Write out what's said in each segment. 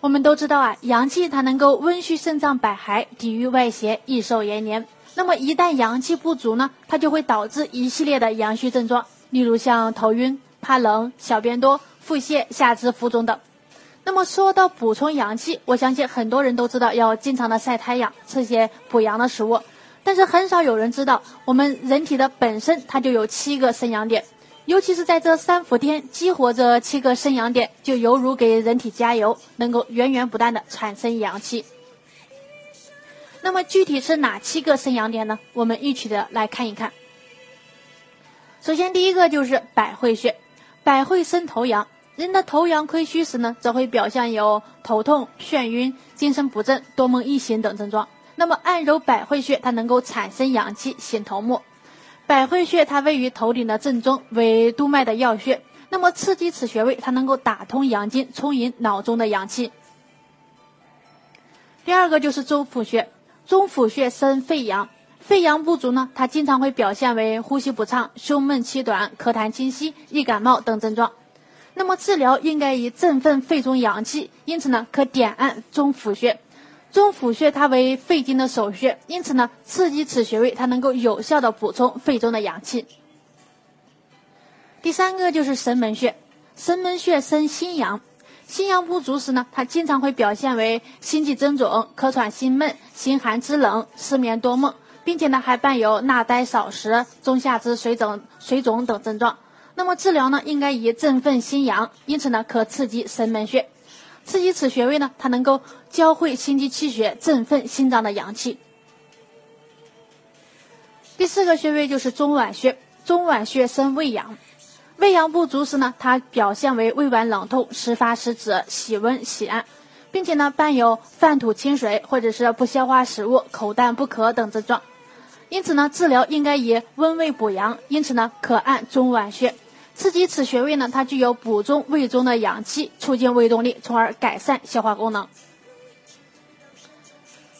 我们都知道啊，阳气它能够温煦肾脏百骸，抵御外邪，益寿延年。那么一旦阳气不足呢，它就会导致一系列的阳虚症状，例如像头晕、怕冷、小便多、腹泻、下肢浮肿等。那么说到补充阳气，我相信很多人都知道要经常的晒太阳，吃些补阳的食物，但是很少有人知道，我们人体的本身它就有七个生阳点。尤其是在这三伏天，激活这七个生阳点，就犹如给人体加油，能够源源不断的产生阳气。那么具体是哪七个生阳点呢？我们一起的来看一看。首先，第一个就是百会穴，百会生头阳，人的头阳亏虚时呢，则会表现有头痛、眩晕、精神不振、多梦易醒等症状。那么按揉百会穴，它能够产生阳气，醒头目。百会穴它位于头顶的正中，为督脉的要穴。那么刺激此穴位，它能够打通阳经，充盈脑中的阳气。第二个就是中府穴，中府穴生肺阳，肺阳不足呢，它经常会表现为呼吸不畅、胸闷气短、咳痰清晰、易感冒等症状。那么治疗应该以振奋肺中阳气，因此呢，可点按中府穴。中府穴它为肺经的首穴，因此呢，刺激此穴位，它能够有效的补充肺中的阳气。第三个就是神门穴，神门穴生心阳，心阳不足时呢，它经常会表现为心悸增肿、咳喘心闷、心寒肢冷、失眠多梦，并且呢，还伴有纳呆少食、中下肢水肿、水肿等症状。那么治疗呢，应该以振奋心阳，因此呢，可刺激神门穴。刺激此穴位呢，它能够交汇心肌气血，振奋心脏的阳气。第四个穴位就是中脘穴，中脘穴生胃阳，胃阳不足时呢，它表现为胃脘冷痛、时发时止、喜温喜暗，并且呢伴有泛吐清水或者是不消化食物、口淡不渴等症状。因此呢，治疗应该以温胃补阳，因此呢，可按中脘穴。刺激此穴位呢，它具有补充胃中的阳气、促进胃动力，从而改善消化功能。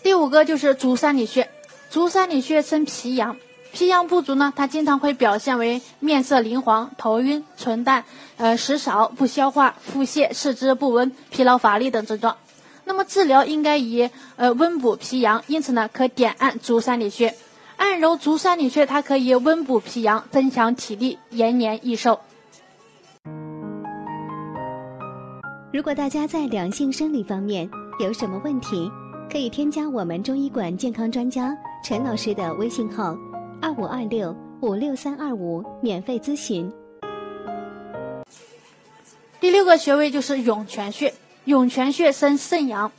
第五个就是足三里穴，足三里穴生脾阳，脾阳不足呢，它经常会表现为面色灵黄、头晕、唇淡、呃食少、不消化、腹泻、四肢不温、疲劳乏力等症状。那么治疗应该以呃温补脾阳，因此呢，可点按足三里穴，按揉足三里穴，它可以温补脾阳，增强体力，延年益寿。如果大家在两性生理方面有什么问题，可以添加我们中医馆健康专家陈老师的微信号：二五二六五六三二五，免费咨询。第六个穴位就是涌泉穴，涌泉穴生肾阳，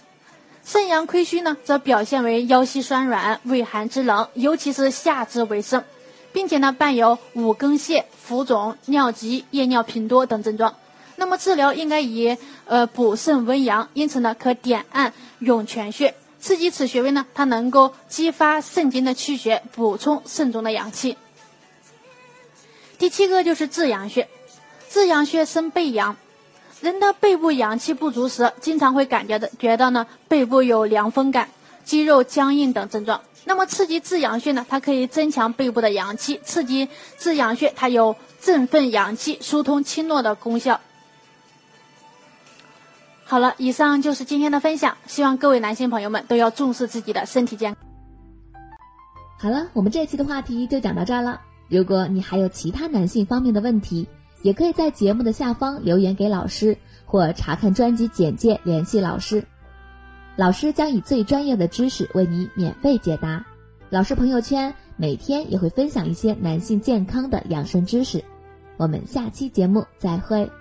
肾阳亏虚呢，则表现为腰膝酸软、畏寒肢冷，尤其是下肢为盛，并且呢伴有五更泻、浮肿、尿急、夜尿频多等症状。那么治疗应该以呃补肾温阳，因此呢可点按涌泉穴，刺激此穴位呢，它能够激发肾经的气血，补充肾中的阳气。第七个就是至阳穴，至阳穴生背阳，人的背部阳气不足时，经常会感觉的觉得呢背部有凉风感、肌肉僵硬等症状。那么刺激至阳穴呢，它可以增强背部的阳气，刺激至阳穴，它有振奋阳气、疏通经络的功效。好了，以上就是今天的分享，希望各位男性朋友们都要重视自己的身体健康。好了，我们这期的话题就讲到这儿了。如果你还有其他男性方面的问题，也可以在节目的下方留言给老师，或查看专辑简介联系老师。老师将以最专业的知识为你免费解答。老师朋友圈每天也会分享一些男性健康的养生知识。我们下期节目再会。